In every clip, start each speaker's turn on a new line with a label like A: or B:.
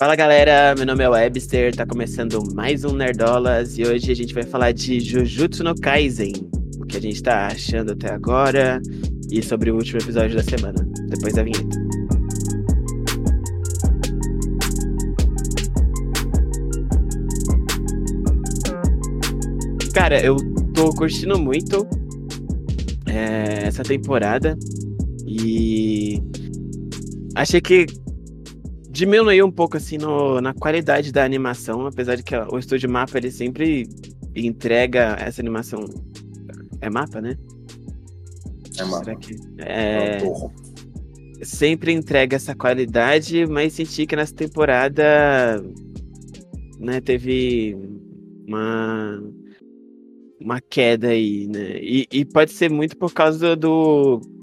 A: Fala galera, meu nome é Webster, tá começando mais um Nerdolas. E hoje a gente vai falar de Jujutsu no Kaisen, o que a gente tá achando até agora e sobre o último episódio da semana, depois da vinheta. Cara, eu tô curtindo muito é, essa temporada. E achei que diminuiu um pouco assim no, na qualidade da animação, apesar de que ó, o estúdio Mapa ele sempre entrega essa animação. É mapa, né?
B: É mapa.
A: Será que é, sempre entrega essa qualidade, mas senti que nessa temporada né, teve uma uma queda aí, né? E, e pode ser muito por causa do, do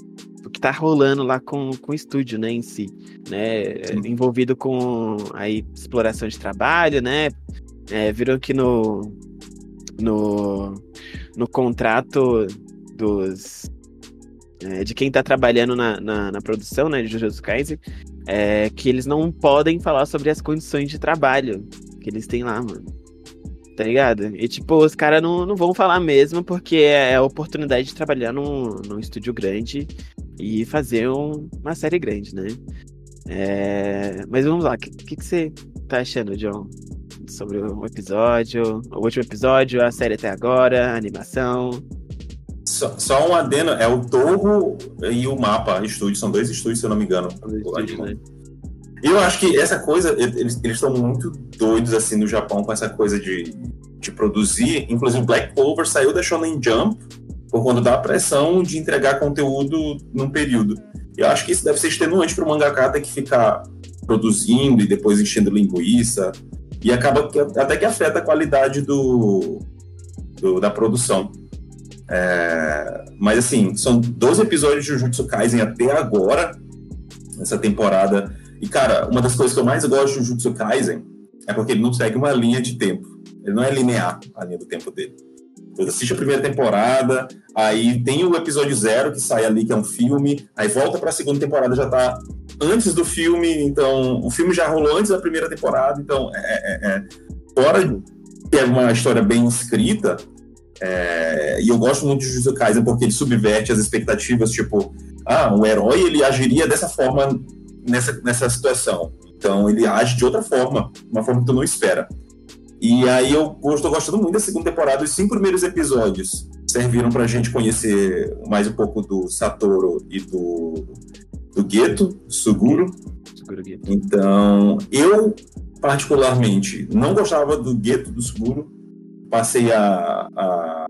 A: que tá rolando lá com, com o estúdio, né, em si, né?
B: Sim.
A: Envolvido com aí exploração de trabalho, né? É, viram que no, no, no contrato dos é, de quem tá trabalhando na, na, na produção, né, de Jujutsu Kaisen, é que eles não podem falar sobre as condições de trabalho que eles têm lá, mano. Tá ligado? E tipo, os caras não, não vão falar mesmo, porque é a oportunidade de trabalhar num, num estúdio grande e fazer um- uma série grande, né? É, Mas vamos lá, o que, que, que você tá achando, John? Sobre o episódio, o último episódio, a série até agora, a animação.
B: Só, só um adeno, é o Torro e o Mapa Estúdio, são dois estúdios, se eu não me engano.
A: né?
B: Eu acho que essa coisa, eles estão muito doidos assim no Japão com essa coisa de, de produzir. Inclusive, Black Clover saiu da Shonen Jump por conta da pressão de entregar conteúdo num período. Eu acho que isso deve ser extenuante para o mangaka ter que ficar produzindo e depois enchendo linguiça. E acaba que, até que afeta a qualidade do, do- da produção. É, mas assim, são 12 episódios de Jujutsu Kaisen até agora, nessa temporada. E, cara, uma das coisas que eu mais gosto de Jujutsu Kaisen é porque ele não segue uma linha de tempo. Ele não é linear a linha do tempo dele. Você assiste a primeira temporada, aí tem o episódio zero que sai ali, que é um filme, aí volta pra segunda temporada, já tá antes do filme, então o filme já rolou antes da primeira temporada, então é, é, é, fora que é uma história bem escrita, é, e eu gosto muito de Jujutsu Kaisen porque ele subverte as expectativas, tipo, ah, o herói ele agiria dessa forma nessa, nessa situação. Então ele age de outra forma, uma forma que tu não espera. E aí eu estou gostando muito da segunda temporada. Os cinco primeiros episódios serviram pra gente conhecer mais um pouco do Satoru e do, do Geto, Suguro.
A: Aqui.
B: Então, eu, particularmente, não gostava do gueto do Suguro. Passei a, a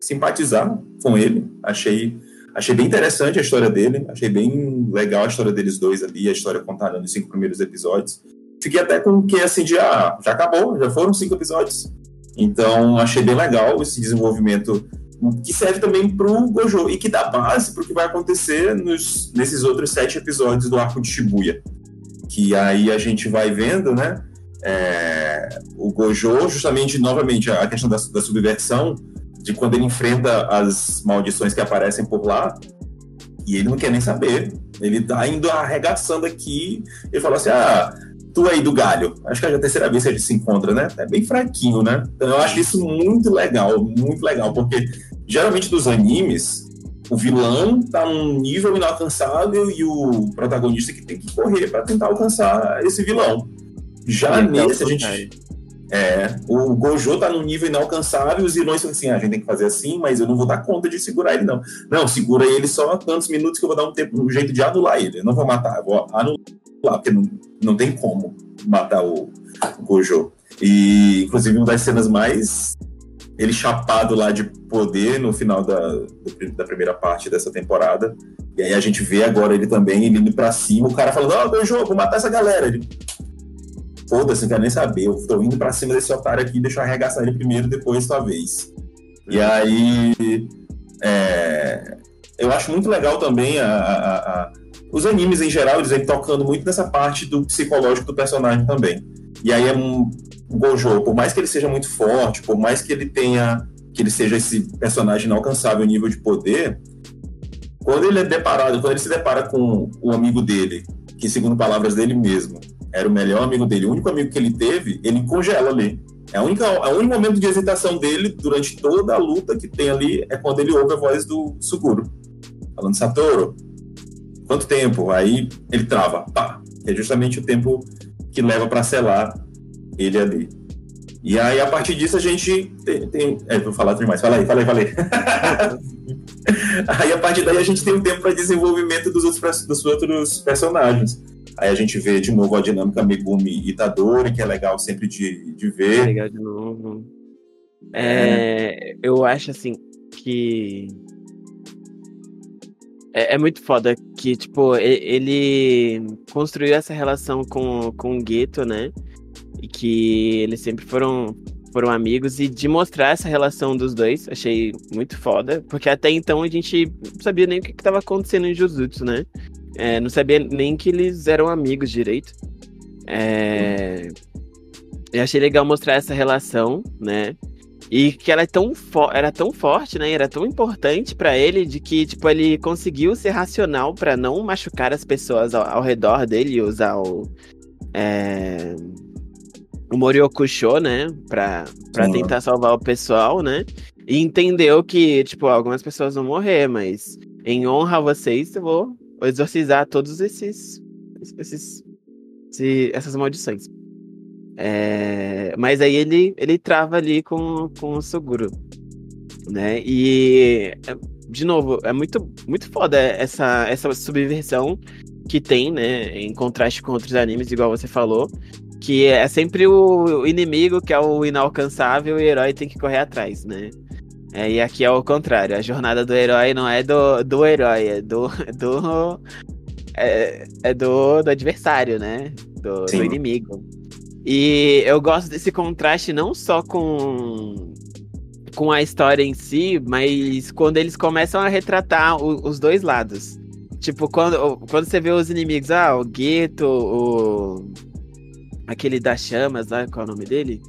B: simpatizar com ele. Achei, achei bem interessante a história dele. Achei bem legal a história deles dois ali, a história contada nos cinco primeiros episódios. Fiquei até com o que assim de, ah, já acabou, já foram cinco episódios. Então, achei bem legal esse desenvolvimento que serve também pro Gojo e que dá base pro que vai acontecer nos, nesses outros sete episódios do arco de Shibuya que aí a gente vai vendo, né? é, o Gojo, justamente, novamente, a questão da, da subversão, de quando ele enfrenta as maldições que aparecem por lá, e ele não quer nem saber. Ele tá indo arregaçando aqui, ele fala assim: ah, tu aí do galho. Acho que é a terceira vez que a gente se encontra, né? É bem fraquinho, né? Então eu acho isso muito legal, muito legal, porque geralmente dos animes, o vilão tá num nível inalcançável e o protagonista que tem que correr para tentar alcançar esse vilão. Já nesse a gente. É, o Gojo tá num nível inalcançável e os vilões falam assim: ah, a gente tem que fazer assim, mas eu não vou dar conta de segurar ele, não. Não, segura ele só tantos minutos que eu vou dar um, tempo, um jeito de anular ele. Eu não vou matar, eu vou anular, porque não, não tem como matar o, o Gojo. E, inclusive, uma das cenas mais. Ele chapado lá de poder no final da, da primeira parte dessa temporada. E aí a gente vê agora ele também, ele indo pra cima, o cara falando: Ó, Gojo, vou matar essa galera. Ele, foda-se, não quero nem saber. Eu tô indo pra cima desse otário aqui, deixa eu arregaçar ele primeiro, depois tua vez. E aí. é, eu acho muito legal também a, a- a- os animes em geral, eles vêm tocando muito nessa parte do psicológico do personagem também. E aí é um. O Gojo, por mais que ele seja muito forte, por mais que ele tenha. que ele seja esse personagem inalcançável nível de poder, quando ele é deparado, quando ele se depara com o amigo dele, que segundo palavras dele mesmo, era o melhor amigo dele, o único amigo que ele teve, ele congela ali. É, a única, é o único momento de hesitação dele durante toda a luta que tem ali é quando ele ouve a voz do Suguro. Falando, Satoru, quanto tempo? Aí ele trava, pá. É justamente o tempo que leva para selar ele ali. E aí, a partir disso, a gente tem. tem é, vou falar demais. Fala aí, fala aí, fala aí. aí, a partir daí, a gente tem um tempo para desenvolvimento dos outros, dos outros personagens. Aí a gente vê de novo a dinâmica Megumi Itadori, que é legal sempre de, de ver. É
A: legal de novo. É, é. Eu acho assim que. É, é, muito foda que, tipo, ele construiu essa relação com, com o Gueto, né? E que eles sempre foram, foram amigos. E de mostrar essa relação dos dois, achei muito foda. Porque até então a gente não sabia nem o que estava acontecendo em Jujutsu, né? É, não sabia nem que eles eram amigos direito. É, eu achei legal mostrar essa relação, né? E que ela é tão era tão forte, né? Era tão importante para ele de que, tipo, ele conseguiu ser racional para não machucar as pessoas ao, ao redor dele, usar o é, o Moriokusho, né? Pra, pra tentar salvar o pessoal, né? E entendeu que, tipo, algumas pessoas vão morrer, mas em honra a vocês, eu vou exorcizar todos esses, esses, esses essas maldições. É, mas aí ele, ele trava ali com, com o Suguro, né? E, de novo, é muito, muito foda essa, essa subversão que tem, né? Em contraste com outros animes, igual você falou. Que é sempre o inimigo que é o inalcançável e o herói tem que correr atrás, né? É, e aqui é o contrário, a jornada do herói não é do, do herói, é do. do é, é do, do adversário, né? Do, do, inimigo. E eu gosto desse contraste não só com, com a história em si, mas quando eles começam a retratar o, os dois lados. Tipo, quando, quando você vê os inimigos, ah, o Gueto, o. aquele das chamas, lá, qual é o nome dele?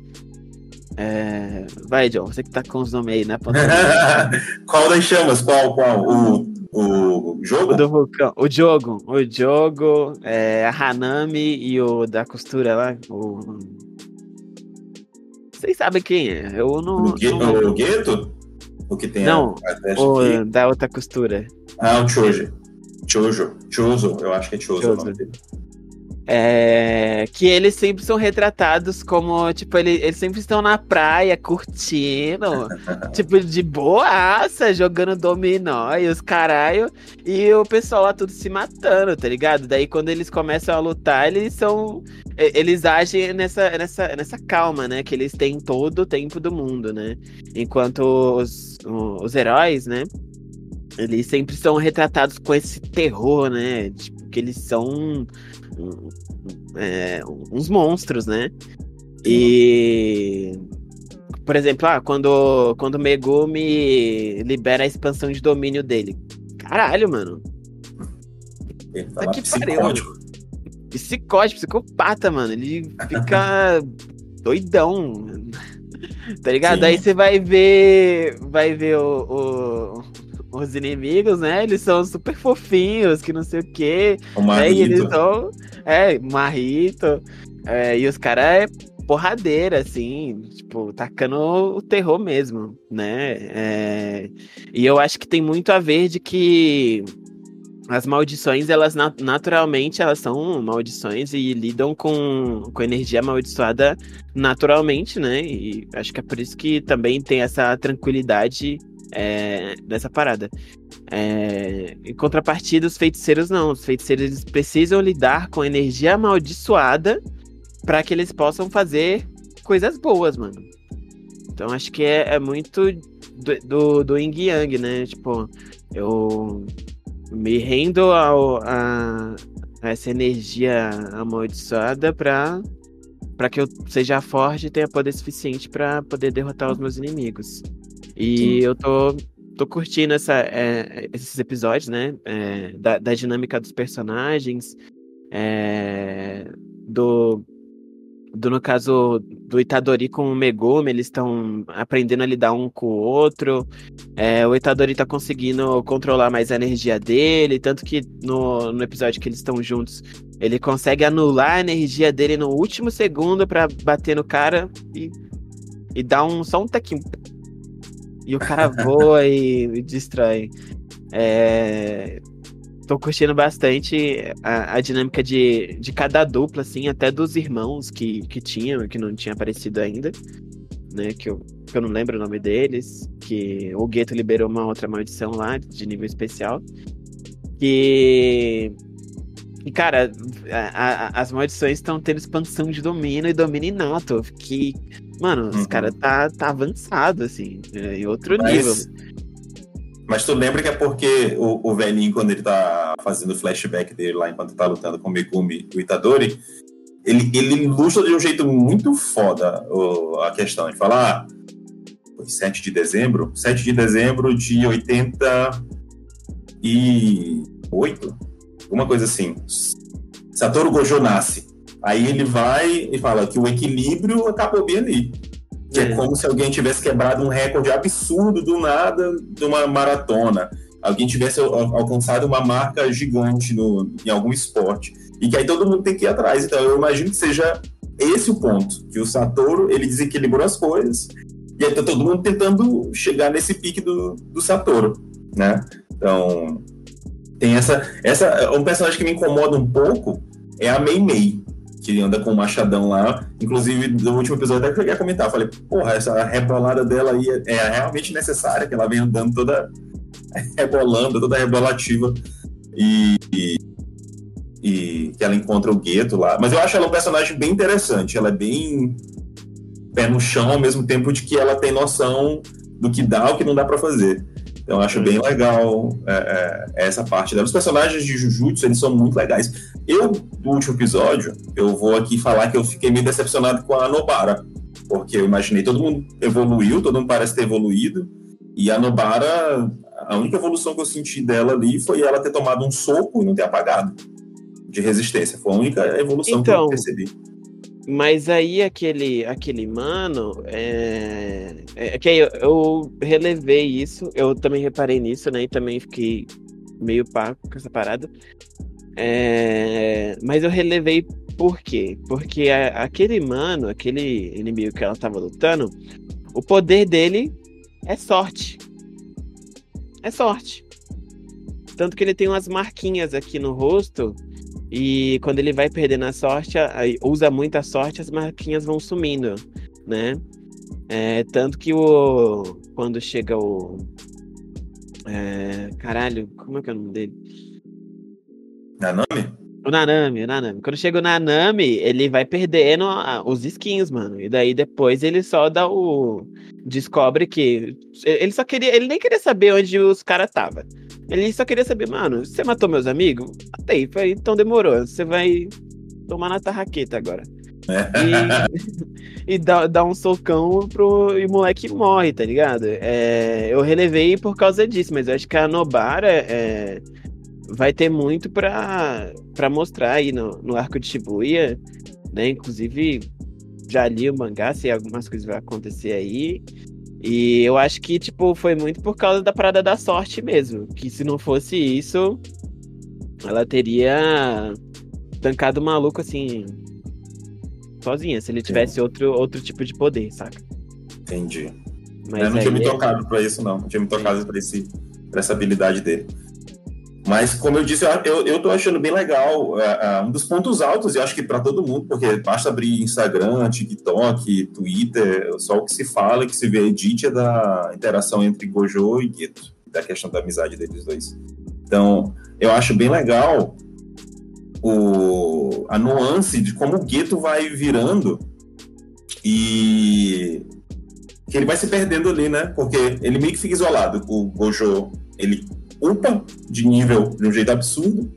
A: É... Vai, John, você que tá com os nomes aí, né?
B: qual das chamas? Qual? Qual? O, o jogo?
A: O do vulcão. O jogo. O jogo, é, a Hanami e o da costura lá. O... Vocês sabem quem é? Eu não.
B: O,
A: não...
B: o Gueto? O que tem
A: Não, a, o da outra costura.
B: Ah, o Chojo. Chojo. Chozo, eu acho que é Chozo, Chozo. o nome dele.
A: É, que eles sempre são retratados como, tipo, ele, eles sempre estão na praia curtindo, tipo, de boaça, jogando dominó e os caralho, e o pessoal lá tudo se matando, tá ligado? Daí quando eles começam a lutar, eles são. Eles agem nessa, nessa, nessa calma, né? Que eles têm todo o tempo do mundo, né? Enquanto os, os heróis, né? Eles sempre são retratados com esse terror, né? Tipo, que eles são é, uns monstros, né? E. Por exemplo, ah, quando, quando Megumi libera a expansão de domínio dele. Caralho, mano.
B: tá que pariu.
A: Psicótico, psicopata, mano. Ele fica doidão. Tá ligado? Sim. Aí você vai ver. Vai ver o, o os inimigos, né? Eles são super fofinhos, que não sei o quê.
B: O né?
A: E eles são. É, marrito. É, e os caras é porradeira, assim, tipo, tacando o terror mesmo, né? É, e eu acho que tem muito a ver de que as maldições, elas naturalmente, elas são maldições e lidam com, com energia amaldiçoada naturalmente, né? E acho que é por isso que também tem essa tranquilidade é, dessa parada. É, em contrapartida, os feiticeiros não. Os feiticeiros eles precisam lidar com energia amaldiçoada para que eles possam fazer coisas boas, mano. Então acho que é, é muito do, do, do Yin Yang, né? Tipo, eu me rendo ao, a, a essa energia amaldiçoada pra, pra que eu seja forte e tenha poder suficiente para poder derrotar os meus inimigos. E Sim. eu tô, tô curtindo essa, é, esses episódios, né? É, da, da, dinâmica dos personagens, é, do, do, no caso do Itadori com o Megumi, eles estão aprendendo a lidar um com o outro. É, o Itadori tá conseguindo controlar mais a energia dele, tanto que no, no episódio que eles estão juntos, ele consegue anular a energia dele no último segundo para bater no cara e, e dar um, só um tequinho. E o cara voa e, e destrói. É, tô curtindo bastante a, a, dinâmica de, de cada dupla, assim, até dos irmãos que, que tinham, que não tinha aparecido ainda, né? Que eu, que eu não lembro o nome deles, que o Gueto liberou uma outra maldição lá, de nível especial. E. E, cara, a, a, as maldições estão tendo expansão de domínio e domínio inato. Que, mano, uhum. os caras tá, tá avançado, assim, é, em outro Mas... nível.
B: Mas tu lembra que é porque o, o velhinho, quando ele tá fazendo o flashback dele lá enquanto tá lutando com o Megumi e o Itadori, ele, ele ilustra de um jeito muito foda o, a questão. Ele fala, ah, foi 7 de dezembro? 7 de dezembro de 88? Alguma coisa assim. Satoru Gojo nasce. Aí ele vai e fala que o equilíbrio acabou bem ali. Que é. é como se alguém tivesse quebrado um recorde absurdo do nada de uma maratona. Alguém tivesse alcançado uma marca gigante no, em algum esporte. E que aí todo mundo tem que ir atrás. Então eu imagino que seja esse o ponto. Que o Satoru, ele desequilibrou as coisas. E aí tá todo mundo tentando chegar nesse pique do, do Satoru, né? Então, tem essa, essa... Um personagem que me incomoda um pouco é a Mei Mei que anda com o machadão lá. Inclusive, no último episódio até cheguei a comentar. Falei, porra, essa rebolada dela aí é, é realmente necessária, que ela vem andando toda rebolando, toda rebolativa. E, e, e, que ela encontra o gueto lá. Mas eu acho ela um personagem bem interessante. Ela é bem pé no chão, ao mesmo tempo de que ela tem noção do que dá o que não dá para fazer. Então, eu acho bem legal é, é, essa parte dela. Os personagens de Jujutsu, eles são muito legais. Eu, do último episódio, eu vou aqui falar que eu fiquei meio decepcionado com a Nobara. Porque eu imaginei, todo mundo evoluiu, todo mundo parece ter evoluído. E a Nobara, a única evolução que eu senti dela ali foi ela ter tomado um soco e não ter apagado de resistência. Foi a única evolução então, que eu então, percebi.
A: Mas aí aquele, aquele mano, é, é que eu, relevei isso, eu também reparei nisso, né? E também fiquei meio paco com essa parada. É, mas eu relevei por quê? Porque a, aquele mano, aquele inimigo que ela tava lutando, o poder dele é sorte. É sorte. Tanto que ele tem umas marquinhas aqui no rosto e quando ele vai perdendo a sorte, usa muita sorte, as marquinhas vão sumindo, né? É, tanto que o quando chega o é, caralho, como é que é o nome dele?
B: Nanami?
A: O Nanami, o Nanami. Quando chega o Nanami, ele vai perdendo os skins, mano. E daí depois ele só dá o. Descobre que. Ele só queria. Ele nem queria saber onde os caras estavam. Ele só queria saber, mano, você matou meus amigos? Matei, foi, então demorou. Você vai tomar na tarraqueta agora. e, dá, dá um socão pro, e o moleque morre, tá ligado? É, eu relevei por causa disso, mas eu acho que a Nobara é, vai ter muito pra, pra mostrar aí no, no arco de Shibuya, né? Inclusive, já li o mangá, sei algumas coisas vão acontecer aí. E eu acho que, tipo, foi muito por causa da parada da sorte mesmo. Que se não fosse isso, ela teria tancado o maluco assim. Sozinha, se ele tivesse outro, outro tipo de poder, saca?
B: Entendi. Mas eu não tinha me é tocado é... pra isso, não. Não tinha me tocado pra, esse, pra essa habilidade dele. Mas, como eu disse, eu, eu tô achando bem legal. Uh, um dos pontos altos, e acho que para todo mundo, porque basta abrir Instagram, TikTok, Twitter, só o que se fala e que se vê edit é da interação entre Gojo e Gueto, da questão da amizade deles dois. Então, eu acho bem legal o, a nuance de como o Gueto vai virando e que ele vai se perdendo ali, né? Porque ele meio que fica isolado. O Gojo, ele upa de nível de um jeito absurdo.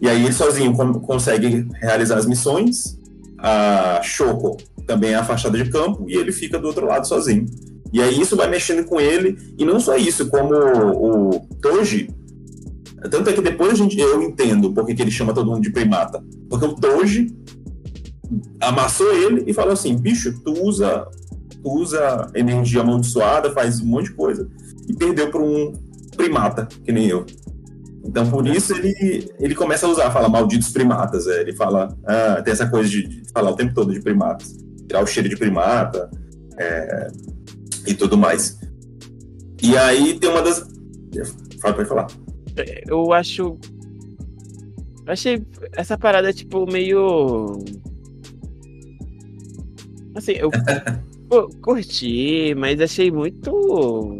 B: E aí ele sozinho consegue realizar as missões. A Shoko também é afastada de campo e ele fica do outro lado sozinho. E aí isso vai mexendo com ele. E não só isso, como o, Toji. Tanto é que depois a gente, eu entendo porque que ele chama todo mundo de primata. Porque o Toji amassou ele e falou assim: bicho, tu usa, tu usa energia amaldiçoada, faz um monte de coisa, e perdeu para um primata, que nem eu. Então, por isso, ele, ele começa a usar, fala malditos primatas. É, ele fala, ah, tem essa coisa de, de, falar o tempo todo de primatas, tirar o cheiro de primata é, e tudo mais. E aí tem uma das. Fala, pode falar.
A: Eu acho. Eu achei essa parada, tipo, meio. Assim, eu curti, mas achei muito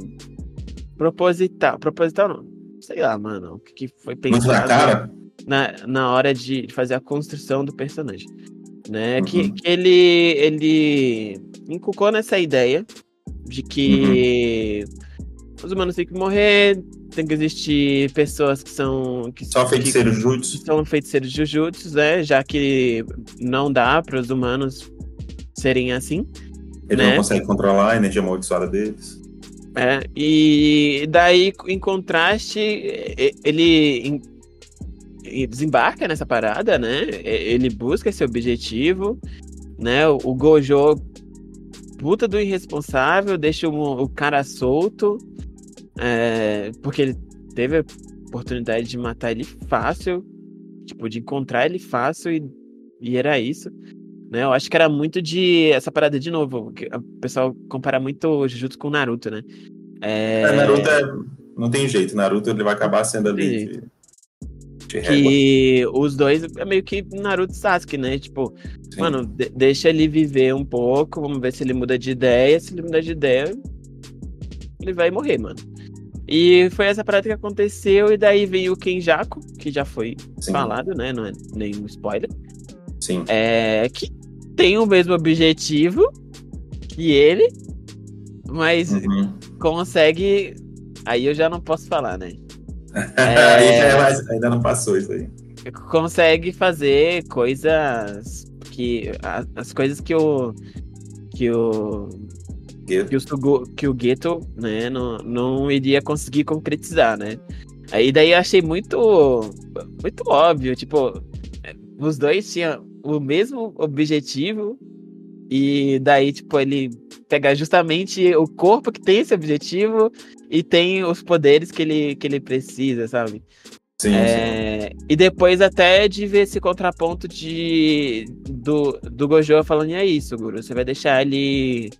A: proposital. Proposital não. Sei lá, mano. O que, foi pensado.
B: Muito na cara?
A: Na, na hora de fazer a construção do personagem. Né? Uhum. Que, que ele, ele inculcou nessa ideia de que uhum. Os humanos têm que morrer, tem que existir pessoas que são. Que,
B: Só feiticeiros.
A: Que são feiticeiros jujutsu, né? Já que não dá para os humanos serem assim.
B: Ele
A: né?
B: não consegue controlar a energia amaldiçoada deles.
A: É, e daí, em contraste, ele desembarca nessa parada, né? Ele busca esse objetivo, né? O Gojo, puta do irresponsável, deixa o, o cara solto, é, porque ele teve a oportunidade de matar ele fácil, tipo, de encontrar ele fácil e, e era isso. Né? Eu acho que era muito de essa parada de novo. Que o pessoal compara muito o Jujutsu com o Naruto, né?
B: É... É, Naruto é... não tem jeito. Naruto ele vai acabar sendo ali. De...
A: De que os dois é meio que Naruto e Sasuke, né? Tipo, Sim. mano, de deixa ele viver um pouco, vamos ver se ele muda de ideia. Se ele mudar de ideia, ele vai morrer, mano. E foi essa parada que aconteceu, e daí veio o Kenjaku, que já foi Sim. falado, né? Não é nenhum spoiler.
B: Sim.
A: É, que tem o mesmo objetivo que ele, mas uhum. consegue. Aí eu já não posso falar, né?
B: é... é ainda não passou isso aí.
A: Consegue fazer coisas que. As coisas que o. Que o. Que o, que o Gueto né, não, não iria conseguir concretizar, né? Aí daí eu achei muito. Muito óbvio. Tipo, os dois tinham o mesmo objetivo e daí, tipo, ele pega justamente o corpo que tem esse objetivo e tem os poderes que ele, que ele precisa, sabe?
B: Sim,
A: é, sim. E depois até de ver esse contraponto de do, do Gojo falando, é isso, Guru, você vai deixar ele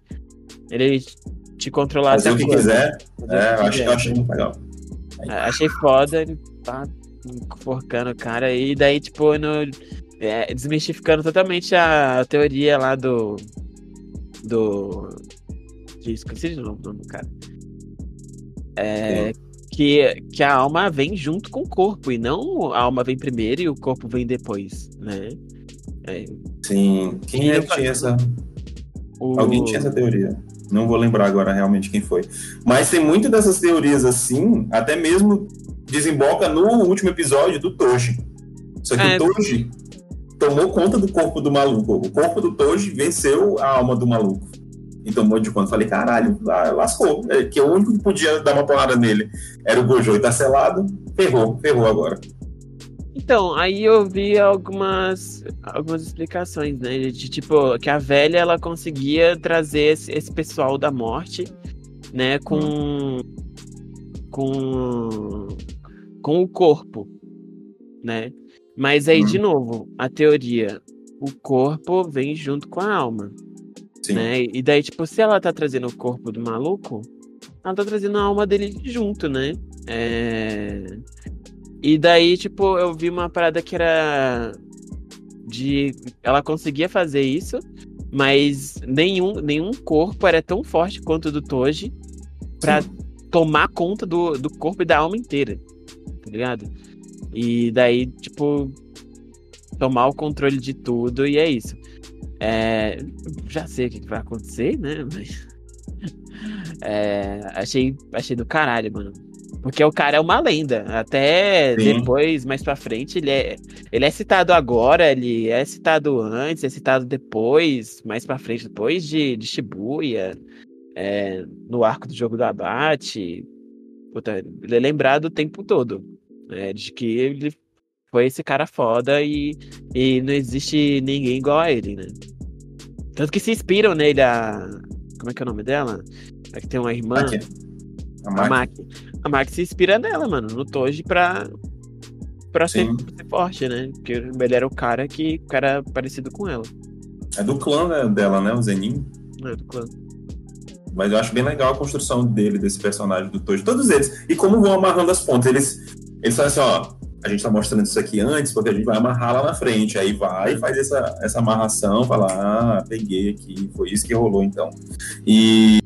A: ele te controlar
B: Fazer o que quiser. É, eu achei, eu achei muito legal.
A: Achei foda, ele tá enforcando o cara. E daí, tipo, no, é, desmistificando totalmente a, teoria lá do. Do. Esqueci de novo o nome do cara. É, que, que a alma vem junto com o corpo, e não a alma vem primeiro e o corpo vem depois, né?
B: É, Sim, quem é que tinha essa. O... Alguém tinha essa teoria. Não vou lembrar agora realmente quem foi. Mas tem muito dessas teorias assim, até mesmo desemboca no último episódio do Toji. Só que é, o Toji tomou conta do corpo do maluco. O corpo do Toji venceu a alma do maluco. E tomou de conta. Falei, caralho, lascou. É, que o único que podia dar uma porrada nele era o Gojo e tá selado. Ferrou, ferrou agora.
A: Então, aí eu vi algumas, algumas explicações, né? De tipo, que a velha ela conseguia trazer esse, esse pessoal da morte, né? Com. Hum. Com com o corpo, né? Mas aí, hum. de novo, a teoria, o corpo vem junto com a alma. Sim. Né? E daí, tipo, se ela tá trazendo o corpo do maluco, ela tá trazendo a alma dele junto, né? É... E daí, tipo, eu vi uma parada que era de. Ela conseguia fazer isso, mas nenhum, nenhum corpo era tão forte quanto o do Toji pra Sim. tomar conta do, do corpo e da alma inteira tá ligado? E daí, tipo, tomar o controle de tudo e é isso. É, já sei o que vai acontecer, né? Mas. É, achei, achei do caralho, mano. Porque o cara é uma lenda. Até Sim. depois, mais pra frente, ele é, ele é citado agora, ele é citado antes, é citado depois, mais pra frente, depois de, de Shibuya, é, no arco do jogo do abate. Puta, ele é lembrado o tempo todo. Né, de que ele foi esse cara foda e, e não existe ninguém igual a ele, né? Tanto que se inspiram nele a. Como é que é o nome dela? É que tem uma irmã.
B: Maki. A
A: A
B: Maki.
A: A Maki se inspira nela, mano, no Toji pra, pra ser, ser forte, né? Porque ele era o cara que o cara parecido com ela,
B: É do clã né, dela, né? O Zenin.
A: né? Do clã.
B: Mas eu acho bem legal a construção dele, desse personagem do Toji. Todos eles. E como vão amarrando as pontas. Eles, eles falam assim, ó, a gente tá mostrando isso aqui antes, porque a gente vai amarrar lá na frente. Aí vai e faz essa, essa amarração, fala, ah, peguei aqui, foi isso que rolou então. E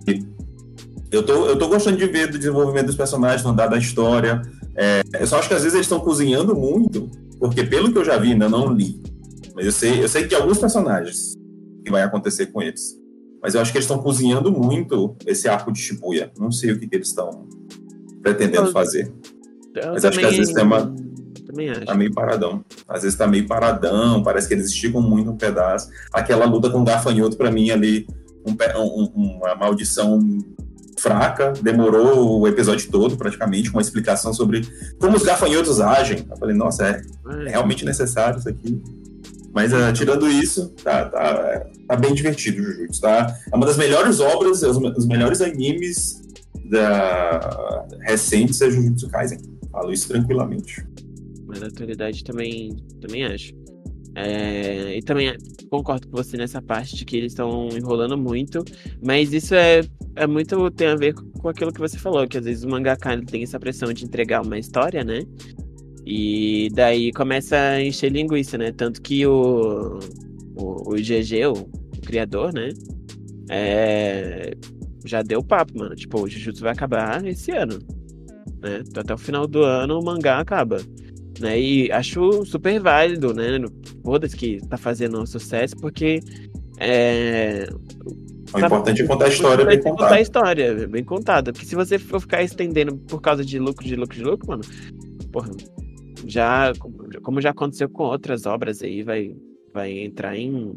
B: eu tô, eu tô gostando de ver do desenvolvimento dos personagens, do andar da história. É, eu só acho que às vezes eles estão cozinhando muito, porque pelo que eu já vi, ainda não li. Mas eu sei, eu sei que alguns personagens que vai acontecer com eles. Mas eu acho que eles estão cozinhando muito esse arco de Shibuya. Não sei o que, que eles estão pretendendo
A: Eu-
B: fazer.
A: Eu
B: Mas acho que às vezes tem uma-. Tá meio paradão. Às vezes tá meio paradão, parece que eles esticam muito um pedaço. Aquela luta com o gafanhoto, pra mim, ali, um- um- uma maldição fraca, demorou o episódio todo, praticamente, com uma explicação sobre como os gafanhotos agem. Eu falei, nossa, é
A: É,
B: realmente necessário isso aqui. Mas ah, tirando isso, tá, tá, tá bem divertido o Jujutsu, tá? É uma das melhores obras, os, os melhores animes da, recentes é Jujutsu Kaisen. Falo isso tranquilamente.
A: Mas na atualidade também, também acho. É, e também concordo com você nessa parte de que eles estão enrolando muito, mas isso é, é muito tem a ver com aquilo que você falou, que às vezes o mangaka tem essa pressão de entregar uma história, né? E daí começa a encher linguiça, né? Tanto que o, o, o GG, o, o criador, né? É, já deu papo, mano. Tipo, o Jujutsu vai acabar esse ano. Né? Até o final do ano o mangá acaba. Né? E acho super válido, né? Foda-se que tá fazendo sucesso, porque é,
B: O importante é contar a história
A: o
B: bem
A: importante é contar a
B: contada.
A: história bem contada. Porque se você for ficar estendendo por causa de lucro, de lucro, de lucro, mano, porra, já, como já aconteceu com outras obras aí, vai, vai entrar em,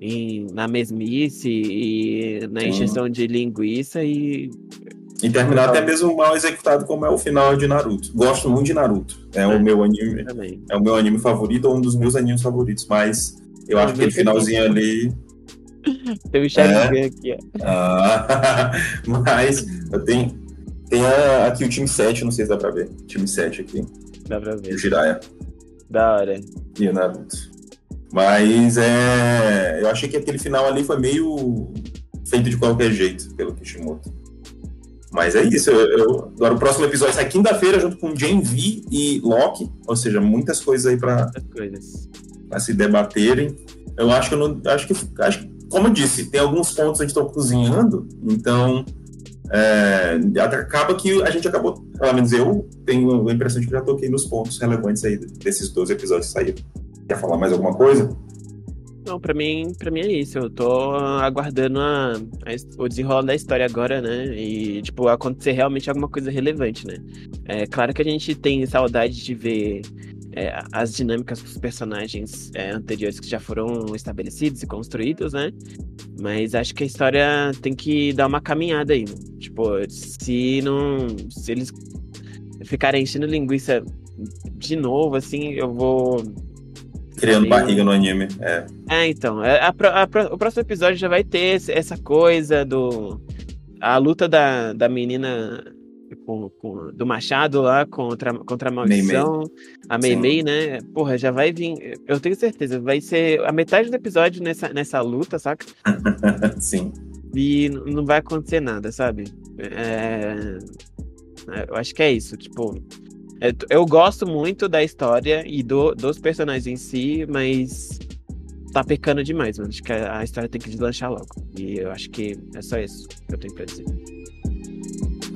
A: em na mesmice e na injeção de linguiça e
B: E terminar até mesmo mal executado, como é o final de Naruto. Gosto muito de Naruto. É,
A: É.
B: o meu anime,
A: também.
B: é o meu anime favorito, ou um dos meus animes favoritos. Mas eu
A: É,
B: acho que aquele finalzinho ali.
A: Tem o Sharingan aqui, ó.
B: Ah, mas eu tenho. Tem aqui o time 7, não sei se dá pra ver. Time 7 aqui.
A: Dá pra
B: O
A: ver.
B: Jiraiya
A: Da hora.
B: e o Naruto. Mas é. Eu achei que aquele final ali foi meio feito de qualquer jeito pelo Kishimoto. Mas é isso. Eu, eu- agora o próximo episódio sai quinta-feira junto com Gen V e Loki. Ou seja, muitas coisas aí pra,
A: coisas.
B: pra se debaterem. Eu acho que eu não. Acho que, acho que, como eu disse, tem alguns pontos que a gente está cozinhando, então é, acaba que a gente acabou, pelo menos eu tenho a impressão de que já toquei nos pontos relevantes aí desses 12 episódios saíram. Quer falar mais alguma coisa?
A: Não, pra mim, pra mim é isso. Eu tô aguardando a, a o desenrolar da história agora, né? E, tipo, acontecer realmente alguma coisa relevante, né? É claro que a gente tem saudade de ver é, as dinâmicas dos personagens é, anteriores que já foram estabelecidos e construídos, né? Mas acho que a história tem que dar uma caminhada aí. né? Tipo, se não. Se eles ficarem enchendo linguiça de novo, assim, eu vou.
B: Criando
A: Aí-
B: barriga no anime. É.
A: É, então. é, a a pro- o próximo episódio já vai ter essa coisa do. A luta da, da menina com, com- do Machado lá contra, contra a maldição. A Mei
B: Sim.
A: Mei, né? Porra, já vai vir. Eu tenho certeza, vai ser a metade do episódio nessa, nessa luta, saca?
B: Sim.
A: E não vai acontecer nada, sabe? É, Eu acho que é isso, tipo. é, Eu gosto muito da história e do, dos personagens em si, mas tá pecando demais, mano. Acho que a, a história tem que deslanchar logo. E eu acho que é só isso que eu tenho pra dizer.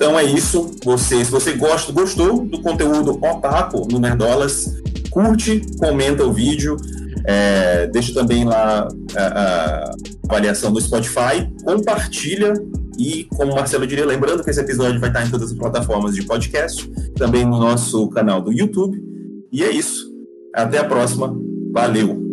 B: Então é isso. Você, se você gosta, gostou do conteúdo Otaku no Nerdolas, curte, comenta o vídeo, é, deixa também lá a, a avaliação no Spotify, compartilha e, como Marcelo diria, lembrando que esse episódio vai estar em todas as plataformas de podcast, também no nosso canal do YouTube. E é isso. Até a próxima. Valeu!